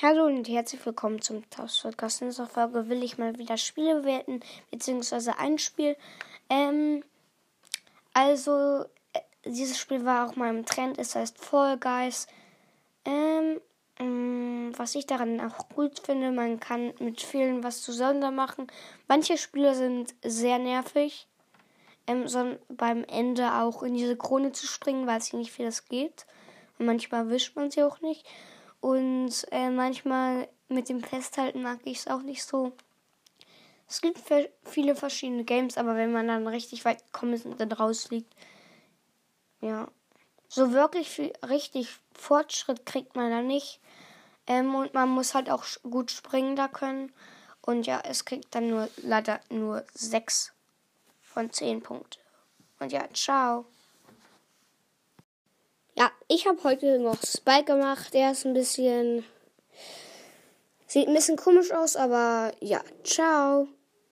Hallo und herzlich willkommen zum Taus-Podcast. In dieser Folge will ich mal wieder Spiele bewerten, beziehungsweise ein Spiel. Ähm, also, äh, dieses Spiel war auch mal im Trend, es heißt Fall Guys. Ähm, ähm, was ich daran auch gut finde, man kann mit vielen was zusammen machen. Manche Spiele sind sehr nervig, ähm, so beim Ende auch in diese Krone zu springen, weiß ich nicht, wie das geht. Und manchmal wischt man sie auch nicht. Und äh, manchmal mit dem Festhalten mag ich es auch nicht so. Es gibt viele verschiedene Games, aber wenn man dann richtig weit gekommen ist und dann rausfliegt, ja. So wirklich viel, richtig Fortschritt kriegt man da nicht. Ähm, und man muss halt auch gut springen da können. Und ja, es kriegt dann nur leider nur 6 von 10 Punkte. Und ja, ciao. Ich habe heute noch Spike gemacht. Der ist ein bisschen. Sieht ein bisschen komisch aus, aber ja, ciao.